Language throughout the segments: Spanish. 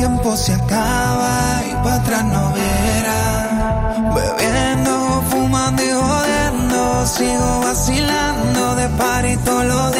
tiempo se acaba y para atrás no verá. Bebiendo, fumando y jodiendo. Sigo vacilando de par y todos los días.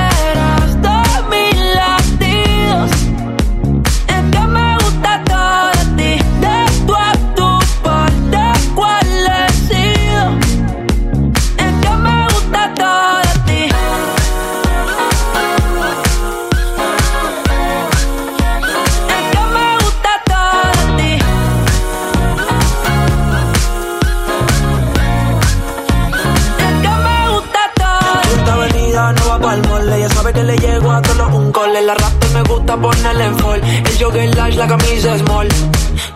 El jogger large, la camisa small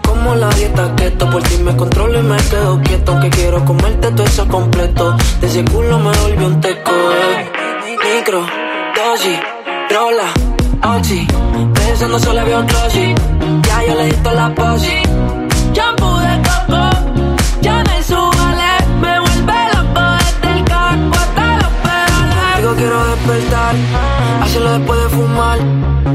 Como la dieta keto Por ti me controlo y me quedo quieto. Que quiero comerte todo eso completo. De ese culo me volvió un teco. Eh. Micro, dosis, rola, oxi Pensando solo había un glossy Ya yo le di toda la posi. Shampoo de coco, ya me subale, me vuelve loco desde el caco hasta los pedales. Digo quiero despertar, hacerlo después de fumar.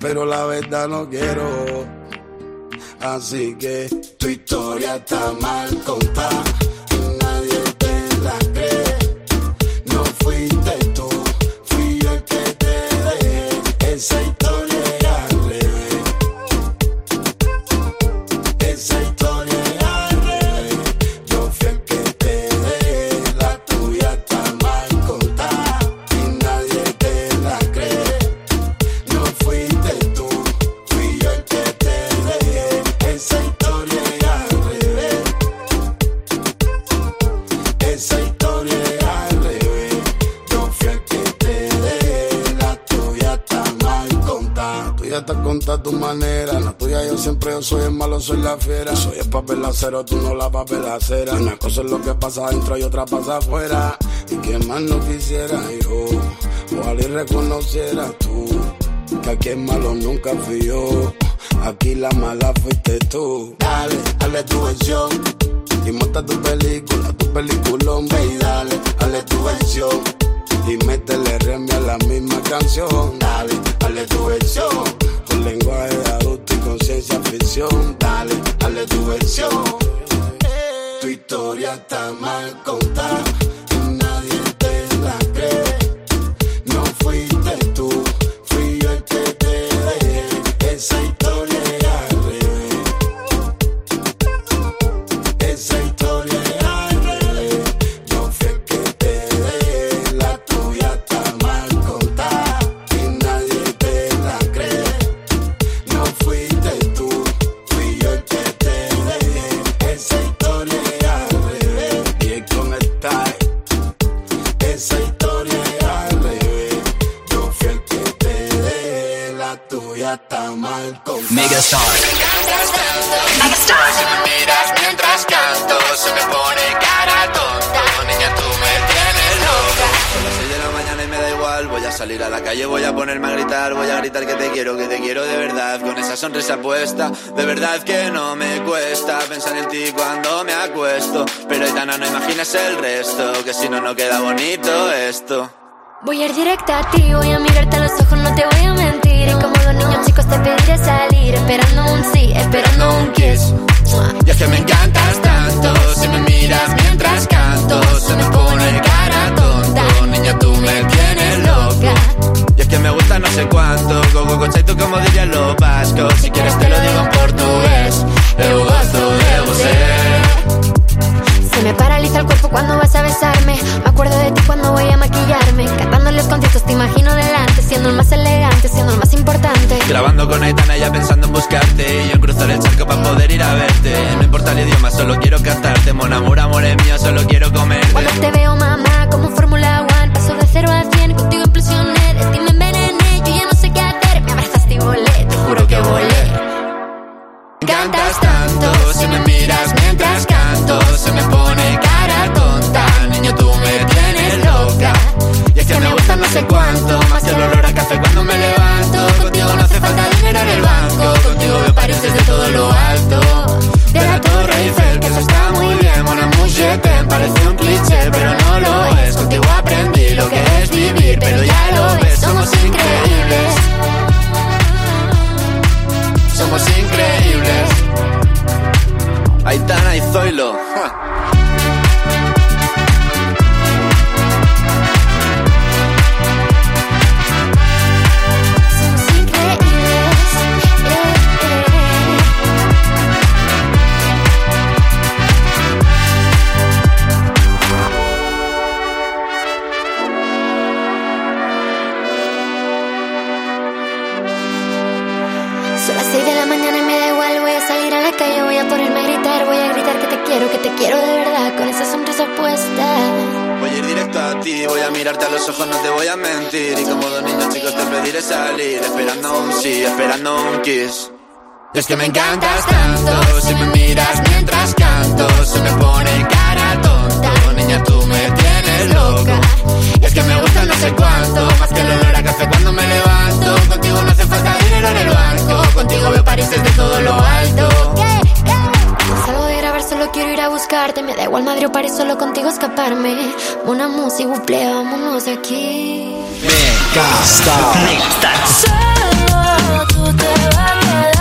Pero la verdad no quiero. Así que tu historia está mal contada. Soy la fiera. Soy el papel acero, tú no la papel acera. Una cosa es lo que pasa adentro y otra pasa afuera. Y que más no quisiera yo, ojalá y reconociera tú. Que aquí el malo nunca fui yo. Aquí la mala fuiste tú. Dale, dale tu versión. Y monta tu película, tu peliculón, y dale, dale tu versión. Y métele remia a la misma canción. Dale, dale tu versión. Con lenguaje de adulto conciencia ficción. Dale, dale tu versión. Tu historia está mal contada. Tuya está mal contada. Megastar. Si me miras mientras canto, se me pone cara tonta. Niña, tú me tienes loca. Son las 6 de la mañana y me da igual. Voy a salir a la calle, voy a ponerme a gritar. Voy a gritar que te quiero, que te quiero de verdad. Con esa sonrisa puesta, de verdad que no me cuesta pensar en ti cuando me acuesto. Pero Aitana, no imagines el resto, que si no, no queda bonito esto. Voy a ir directa a ti, voy a mirarte a los ojos, no te voy a mentir. Los niños chicos te pediré salir, esperando un sí, esperando un kiss. Y es que me encantas tanto, si me miras mientras canto, se me pone cara tonto. Niña, tú me tienes loca. Y es que me gusta no sé cuánto, go go go tú como dirían los vascos. Si quieres te lo digo en portugués, eu gosto de você. Se me paraliza el cuerpo cuando vas a besarme. Me acuerdo de ti cuando Aitana ya pensando en buscarte. Y yo cruzar el charco para poder ir a verte. No importa el idioma, solo quiero cantarte. Mon amor, amor es mío, solo quiero comerte. Cuando te veo, es que me encantas tanto, si me miras mientras canto, se me pone cara tonta. Niña, tú me tienes loca. Es que me gusta no sé cuánto, más que el olor a café cuando me levanto. Contigo no hace falta dinero en el banco, contigo veo París desde todo lo alto. Salgo de grabar, solo quiero ir a buscarte. Me da igual Madrid o París, solo contigo escaparme. Una música, buple, vámonos de aquí. Solo tú te vas a quedar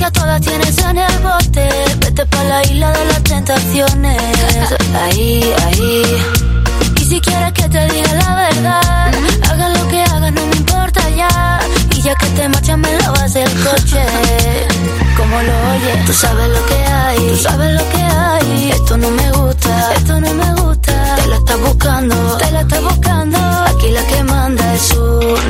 Que que todas tienes en el bote. Vete pa' la isla de las tentaciones. Ahí, ahí. Y si quieres que te diga la verdad, haga lo que hagas, no me importa ya. Y ya que te marchas, me lavas el coche. Como lo oyes, tú sabes lo que hay, tú sabes lo que hay. Esto no me gusta, esto no me gusta. Te la estás buscando, te la estás buscando. yo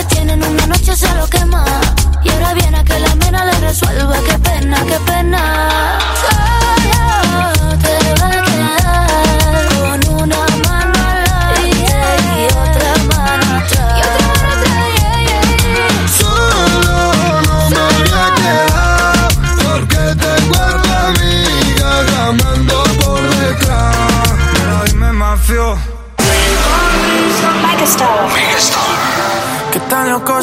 Que tiene en una noche se lo quema. Y ahora viene a que la mena le resuelva, qué pena, qué pena. Solo te va a con una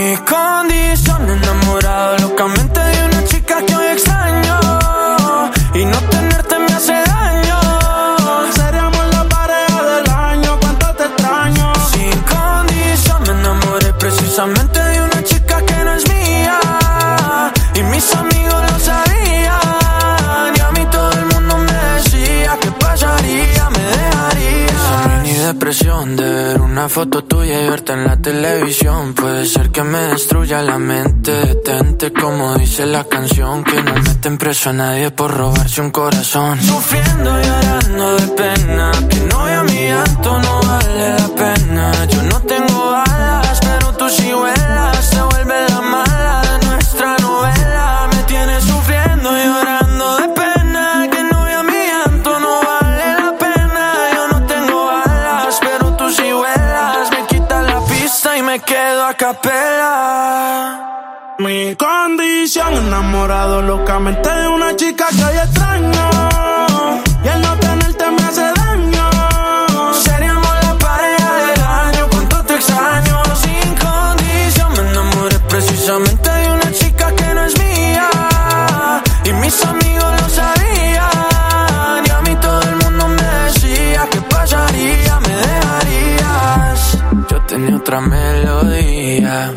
Mi de ver una foto tuya y verte en la televisión. Puede ser que me destruya la mente. Detente como dice la canción. Que no meten preso a nadie por robarse un corazón. Sufriendo y llorando de pena. Que no vea mi llanto, no vale la pena. Yo no tengo alas, pero tú sí vuelas. Te vuelve la enamorado locamente de una chica que hoy extraño. Y el no tenerte me hace daño. Seríamos la pareja del año, cuánto te extraño. Sin condición me enamoré precisamente de una chica que no es mía. Y mis amigos lo sabían. Y a mí todo el mundo me decía que pasaría, me dejarías. Yo tenía otra melodía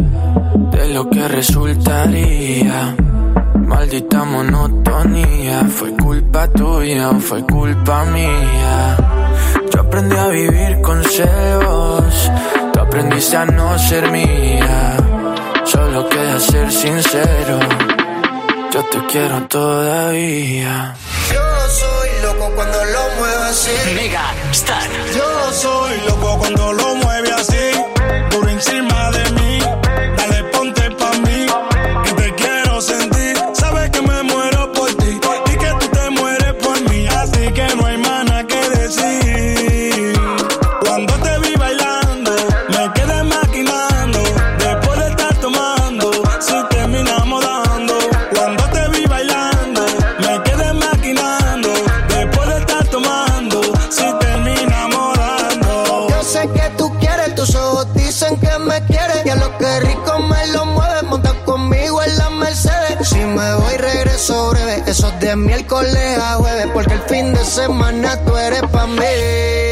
de lo que resultaría. Maldita monotonía, fue culpa tuya o fue culpa mía. Yo aprendí a vivir con celos, tú aprendiste a no ser mía. Solo queda ser sincero, yo te quiero todavía. Yo soy loco cuando lo muevo así. Mega Star. Yo soy loco cuando lo mueve así. Por encima de mí. miércoles a jueves, porque el fin de semana tú eres pa' mí.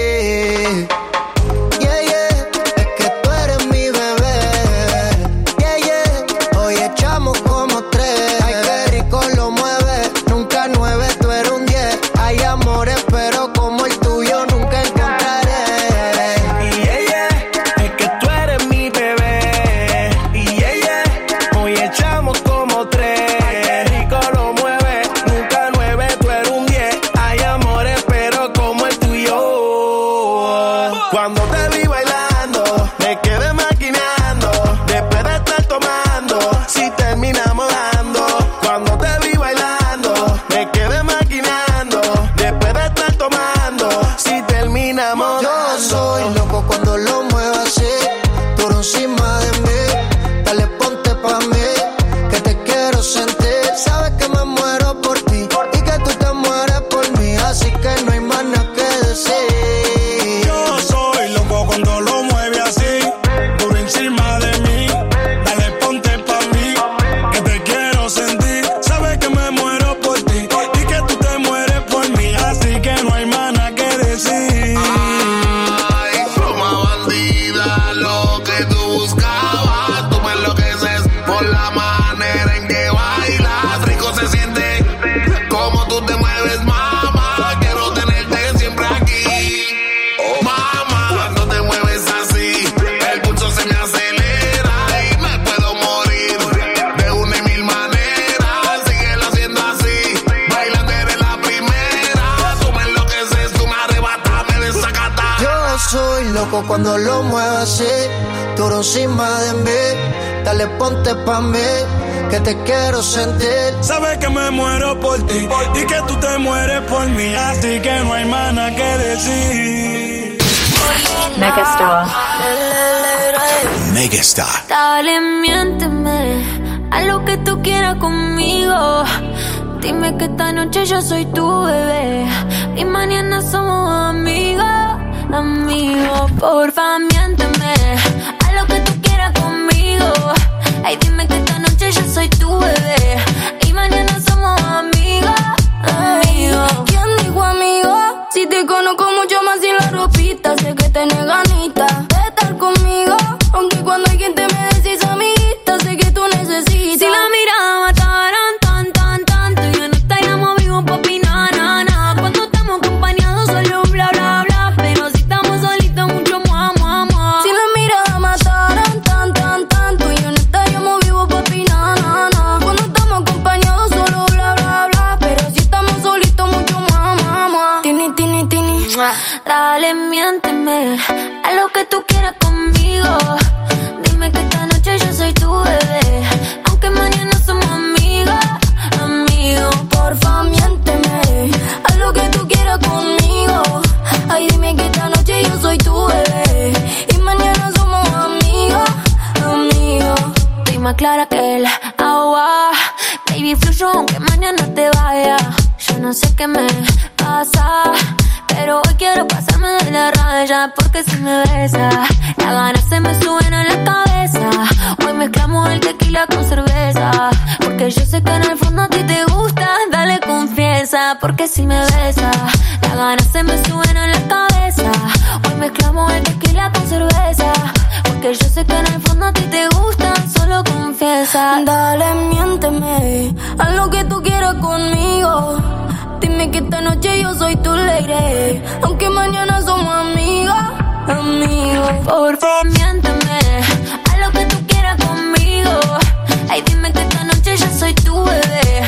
cuando lo muevas así, duro encima de mí. Dale ponte pa' mí, que te quiero sentir. Sabes que me muero por ti y que tú te mueres por mí, así que no hay más nada que decir. Megastar. Megastar. Dale, miénteme a lo que tú quieras conmigo. Dime que esta noche yo soy tu bebé y mañana somos amigos amigo. Porfa, miénteme, haz lo que tú quieras conmigo. Ay, dime que esta noche yo soy tu bebé y mañana somos amigos. Amigo. ¿Quién dijo amigo? Si te conozco La gana se me suben a la cabeza. Hoy mezclamos el tequila con cerveza. Porque yo sé que en el fondo a ti te gusta. Dale confianza, porque si me besas, la gana se me suben a la cabeza. Hoy mezclamos el tequila con cerveza. Porque yo sé que en el fondo a ti te gusta, solo confiesa. Dale, miénteme, haz lo que tú quieras conmigo. Dime que esta noche yo soy tu lady, aunque mañana somos amigas conmigo. Por favor, miénteme a lo que tú quieras conmigo. Ay, dime que esta noche yo soy tu bebé.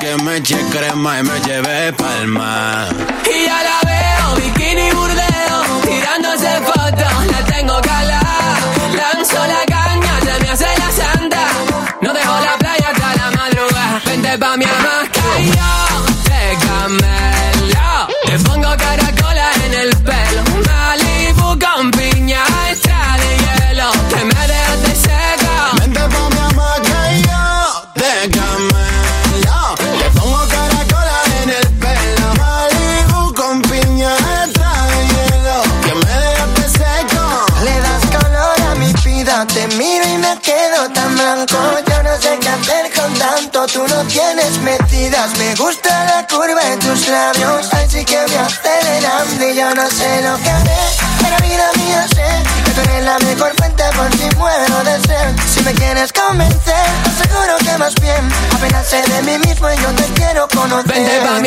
Que me eche crema y me lleve palma. Me gusta la curva de tus labios, así que me aceleran y yo no sé lo que haré. Pero vida mía sé que tú eres la mejor fuente por si muero de sed. Si me quieres convencer, seguro que más bien. Apenas sé de mí mismo y yo te quiero conocer. Vente pa'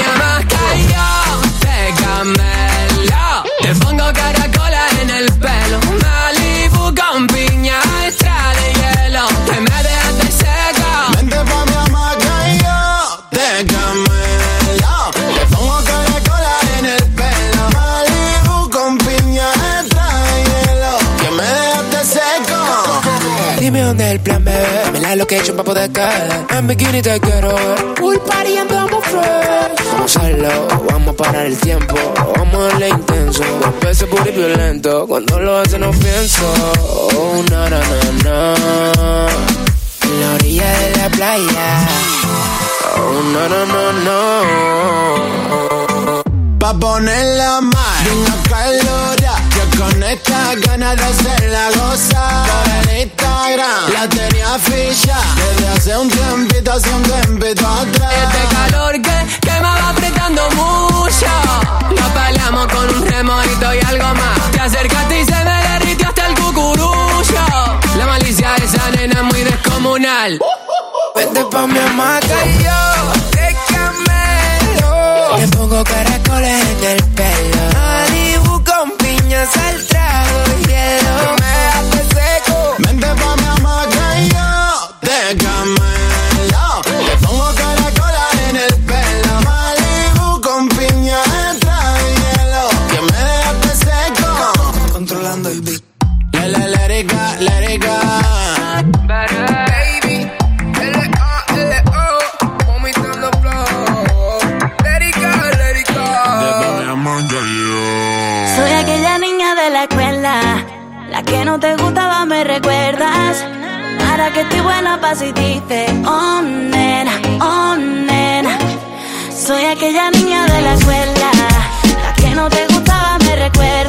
location pa' poder caer. En bikini te quiero ver. Pool party andamos fresh. Vamos a hacerlo, vamos a parar el tiempo. Vamos a darle intenso. Dos veces puro y violento Cuando lo hace no pienso. Oh, na, na, na, na. En la orilla de la playa. Oh, no, no, no, no Pa' ponerla mal, una calora con esta ganas de hacer la goza Por el Instagram la tenía ficha Desde hace un tiempito, hace un tiempito atrás Este calor que, que me va apretando mucho. Nos peleamos con un remolito y algo más. Te acercaste y se me derritió hasta el cucurucho. La malicia de esa nena es muy descomunal. Vente pa' mi hamaca y yo te camelo Te pongo caracoles en el pelo piñas y dice, oh nena, oh nena. Soy aquella niña de la escuela, la que no te gustaba, me recuerdas.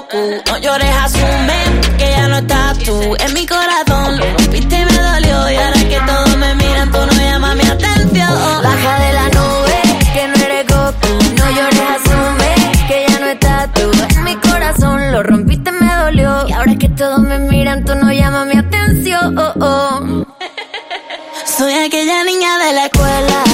No llores, asume que ya no estás tú. En mi corazón lo rompiste y me dolió. Y ahora que todos me miran, tú no llamas mi atención. Baja de la nube, que no eres Goku. No llores, asume que ya no estás tú. En mi corazón lo rompiste, me dolió. Y ahora que todos me miran, tú no llamas mi atención. Soy aquella niña de la escuela